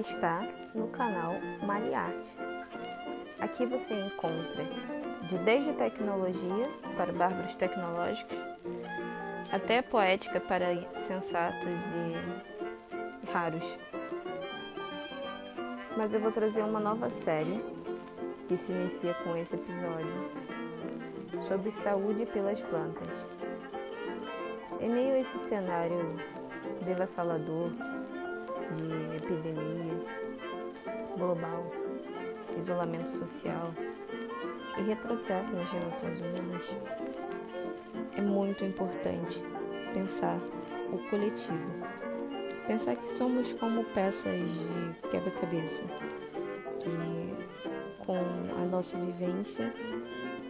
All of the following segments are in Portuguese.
está no canal Maliarte. Aqui você encontra de desde tecnologia para bárbaros tecnológicos, até poética para sensatos e raros. Mas eu vou trazer uma nova série que se inicia com esse episódio sobre saúde pelas plantas. Em meio a esse cenário devassalador de epidemia global, isolamento social e retrocesso nas relações humanas, é muito importante pensar o coletivo. Pensar que somos como peças de quebra-cabeça, que com a nossa vivência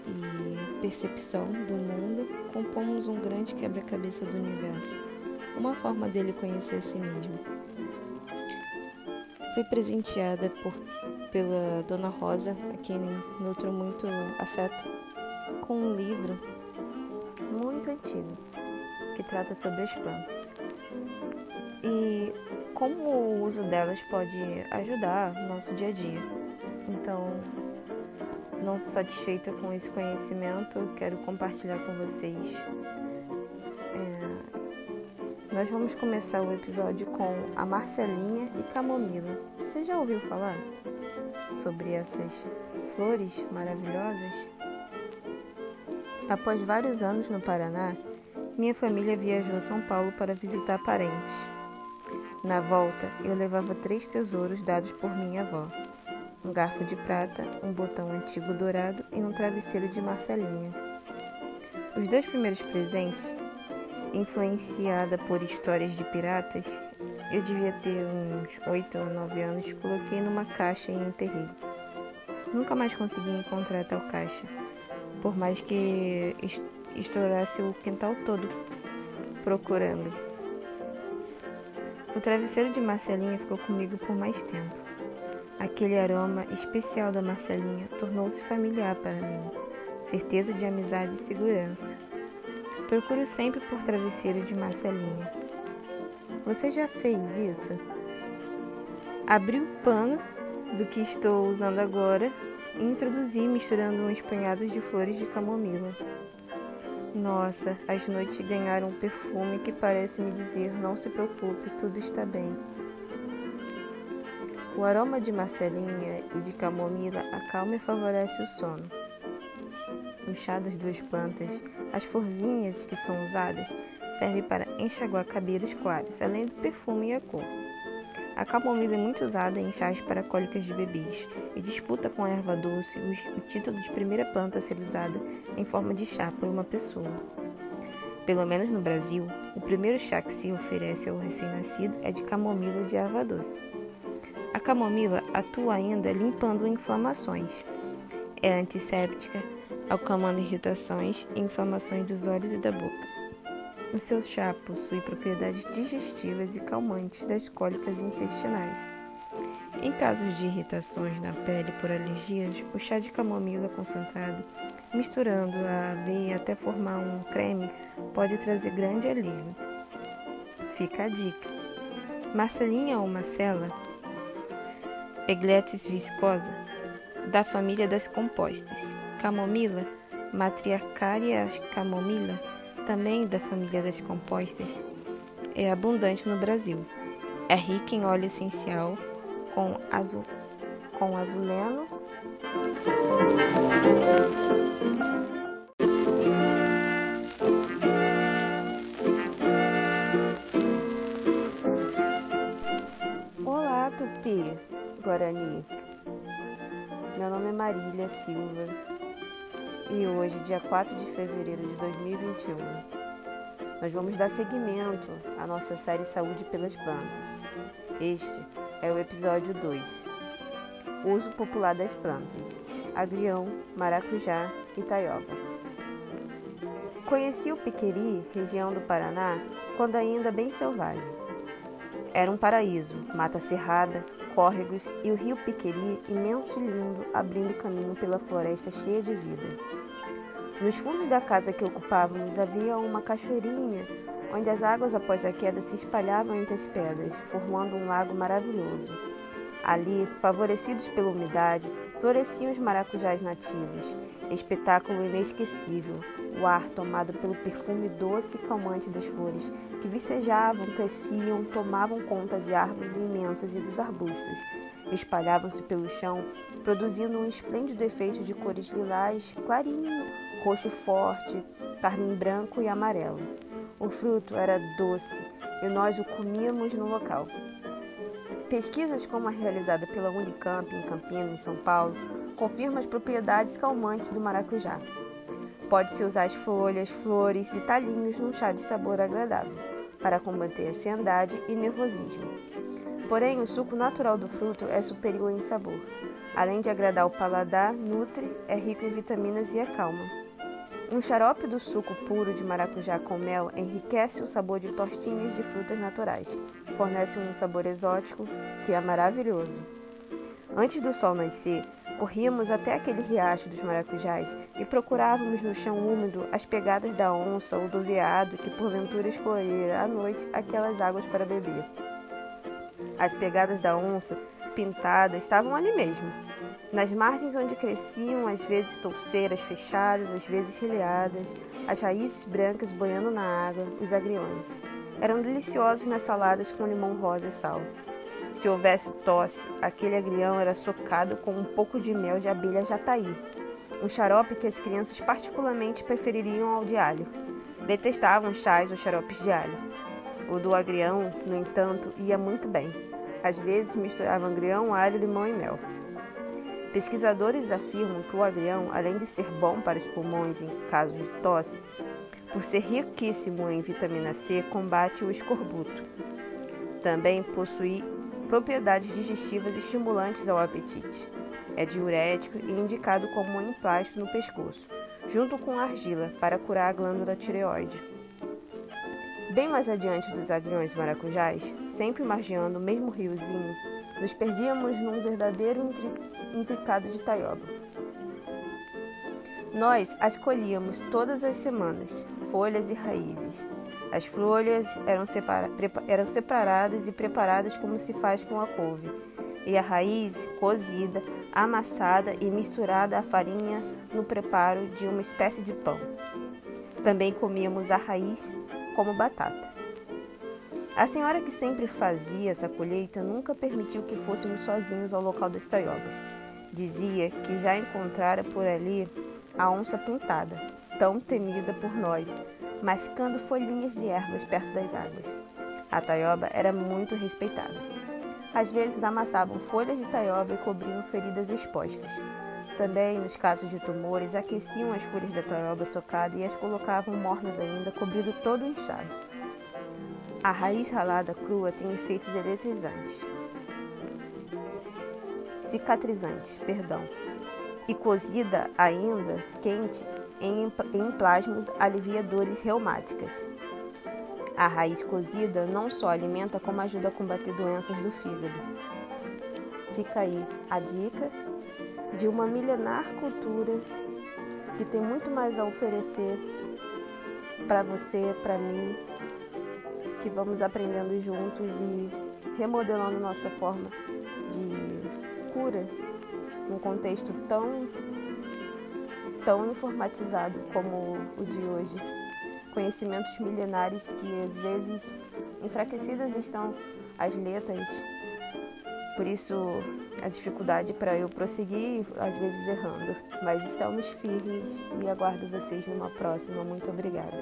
e percepção do mundo compomos um grande quebra-cabeça do universo, uma forma dele conhecer a si mesmo. Fui presenteada por, pela Dona Rosa, a quem nutro muito afeto, com um livro muito antigo que trata sobre as plantas e como o uso delas pode ajudar no nosso dia a dia. Então, não satisfeita com esse conhecimento, quero compartilhar com vocês. Nós vamos começar o episódio com a Marcelinha e Camomila. Você já ouviu falar sobre essas flores maravilhosas? Após vários anos no Paraná, minha família viajou a São Paulo para visitar parentes. Na volta, eu levava três tesouros dados por minha avó: um garfo de prata, um botão antigo dourado e um travesseiro de Marcelinha. Os dois primeiros presentes, influenciada por histórias de piratas, eu devia ter uns oito ou nove anos, coloquei numa caixa e enterrei. Nunca mais consegui encontrar tal caixa, por mais que estourasse o quintal todo procurando. O travesseiro de Marcelinha ficou comigo por mais tempo. Aquele aroma especial da Marcelinha tornou-se familiar para mim, certeza de amizade e segurança. Procuro sempre por travesseiro de Marcelinha. Você já fez isso? Abri o pano do que estou usando agora e introduzi misturando uns punhados de flores de camomila. Nossa, as noites ganharam um perfume que parece me dizer: não se preocupe, tudo está bem. O aroma de marcelinha e de camomila acalma e favorece o sono. O chá das duas plantas, as florzinhas que são usadas, servem para enxaguar cabelos claros, além do perfume e a cor. A camomila é muito usada em chás para cólicas de bebês e disputa com a erva doce o título de primeira planta a ser usada em forma de chá por uma pessoa. Pelo menos no Brasil, o primeiro chá que se oferece ao recém-nascido é de camomila de erva doce. A camomila atua ainda limpando inflamações. É antisséptica, acalmando irritações e inflamações dos olhos e da boca. O seu chá possui propriedades digestivas e calmantes das cólicas intestinais. Em casos de irritações na pele por alergias, o chá de camomila concentrado, misturando a aveia até formar um creme, pode trazer grande alívio. Fica a dica. Marcelinha ou Marcela, Egletis viscosa, da família das compostas. Camomila, Matriarcaria camomila, também da família das compostas, é abundante no Brasil. É rica em óleo essencial com, azul, com azuleno. Olá, Tupi Guarani. Meu nome é Marília Silva e hoje, dia 4 de fevereiro de 2021, nós vamos dar seguimento à nossa série Saúde pelas Plantas. Este é o episódio 2. Uso popular das plantas: agrião, maracujá e taioba. Conheci o Piqueri, região do Paraná, quando ainda bem selvagem. Era um paraíso, mata cerrada, córregos e o rio Piqueri imenso e lindo, abrindo caminho pela floresta cheia de vida. Nos fundos da casa que ocupávamos havia uma cachoeirinha, onde as águas após a queda se espalhavam entre as pedras, formando um lago maravilhoso. Ali, favorecidos pela umidade, floresciam os maracujás nativos. Espetáculo inesquecível. O ar tomado pelo perfume doce e calmante das flores, que vicejavam, cresciam, tomavam conta de árvores imensas e dos arbustos. Espalhavam-se pelo chão, produzindo um esplêndido efeito de cores lilás, clarinho, roxo forte, carmim branco e amarelo. O fruto era doce e nós o comíamos no local. Pesquisas como a realizada pela Unicamp em Campinas, em São Paulo, confirmam as propriedades calmantes do maracujá. Pode-se usar as folhas, flores e talinhos num chá de sabor agradável, para combater ansiedade e nervosismo. Porém, o suco natural do fruto é superior em sabor. Além de agradar o paladar, nutre, é rico em vitaminas e acalma. Um xarope do suco puro de maracujá com mel enriquece o sabor de tostinhas de frutas naturais. Fornece um sabor exótico que é maravilhoso. Antes do sol nascer, corríamos até aquele riacho dos maracujás e procurávamos no chão úmido as pegadas da onça ou do veado que porventura escolhera à noite aquelas águas para beber. As pegadas da onça pintada estavam ali mesmo, nas margens onde cresciam às vezes touceiras fechadas, às vezes relhadas, as raízes brancas boiando na água, os agriões. Eram deliciosos nas saladas com limão rosa e sal. Se houvesse tosse, aquele agrião era socado com um pouco de mel de abelha jataí, um xarope que as crianças particularmente prefeririam ao de alho. Detestavam chás ou xaropes de alho. O do agrião, no entanto, ia muito bem. Às vezes misturavam agrião, alho, limão e mel. Pesquisadores afirmam que o agrião, além de ser bom para os pulmões em caso de tosse, por ser riquíssimo em vitamina C, combate o escorbuto. Também possui propriedades digestivas estimulantes ao apetite. É diurético e indicado como um emplasto no pescoço, junto com argila, para curar a glândula tireoide. Bem mais adiante dos agriões maracujás, sempre margeando o mesmo riozinho, nos perdíamos num verdadeiro intricado de taioba. Nós as colhíamos todas as semanas, folhas e raízes. As folhas eram, separa eram separadas e preparadas como se faz com a couve, e a raiz cozida, amassada e misturada à farinha no preparo de uma espécie de pão. Também comíamos a raiz como batata. A senhora que sempre fazia essa colheita nunca permitiu que fôssemos sozinhos ao local das taiobas. Dizia que já encontrara por ali a onça pintada, tão temida por nós, mascando folhinhas de ervas perto das águas. A taioba era muito respeitada. Às vezes amassavam folhas de taioba e cobriam feridas expostas. Também, nos casos de tumores, aqueciam as folhas da taioba socada e as colocavam mornas ainda, cobrindo todo inchados. A raiz ralada crua tem efeitos eletrizantes. Cicatrizantes, perdão. E cozida ainda, quente, em, plasmos alivia dores reumáticas. A raiz cozida não só alimenta, como ajuda a combater doenças do fígado. Fica aí a dica de uma milenar cultura que tem muito mais a oferecer para você, para mim, que vamos aprendendo juntos e remodelando nossa forma de cura num contexto tão tão informatizado como o de hoje. Conhecimentos milenares que às vezes enfraquecidas estão as letras. Por isso a dificuldade para eu prosseguir, às vezes errando. Mas estamos firmes e aguardo vocês numa próxima. Muito obrigada.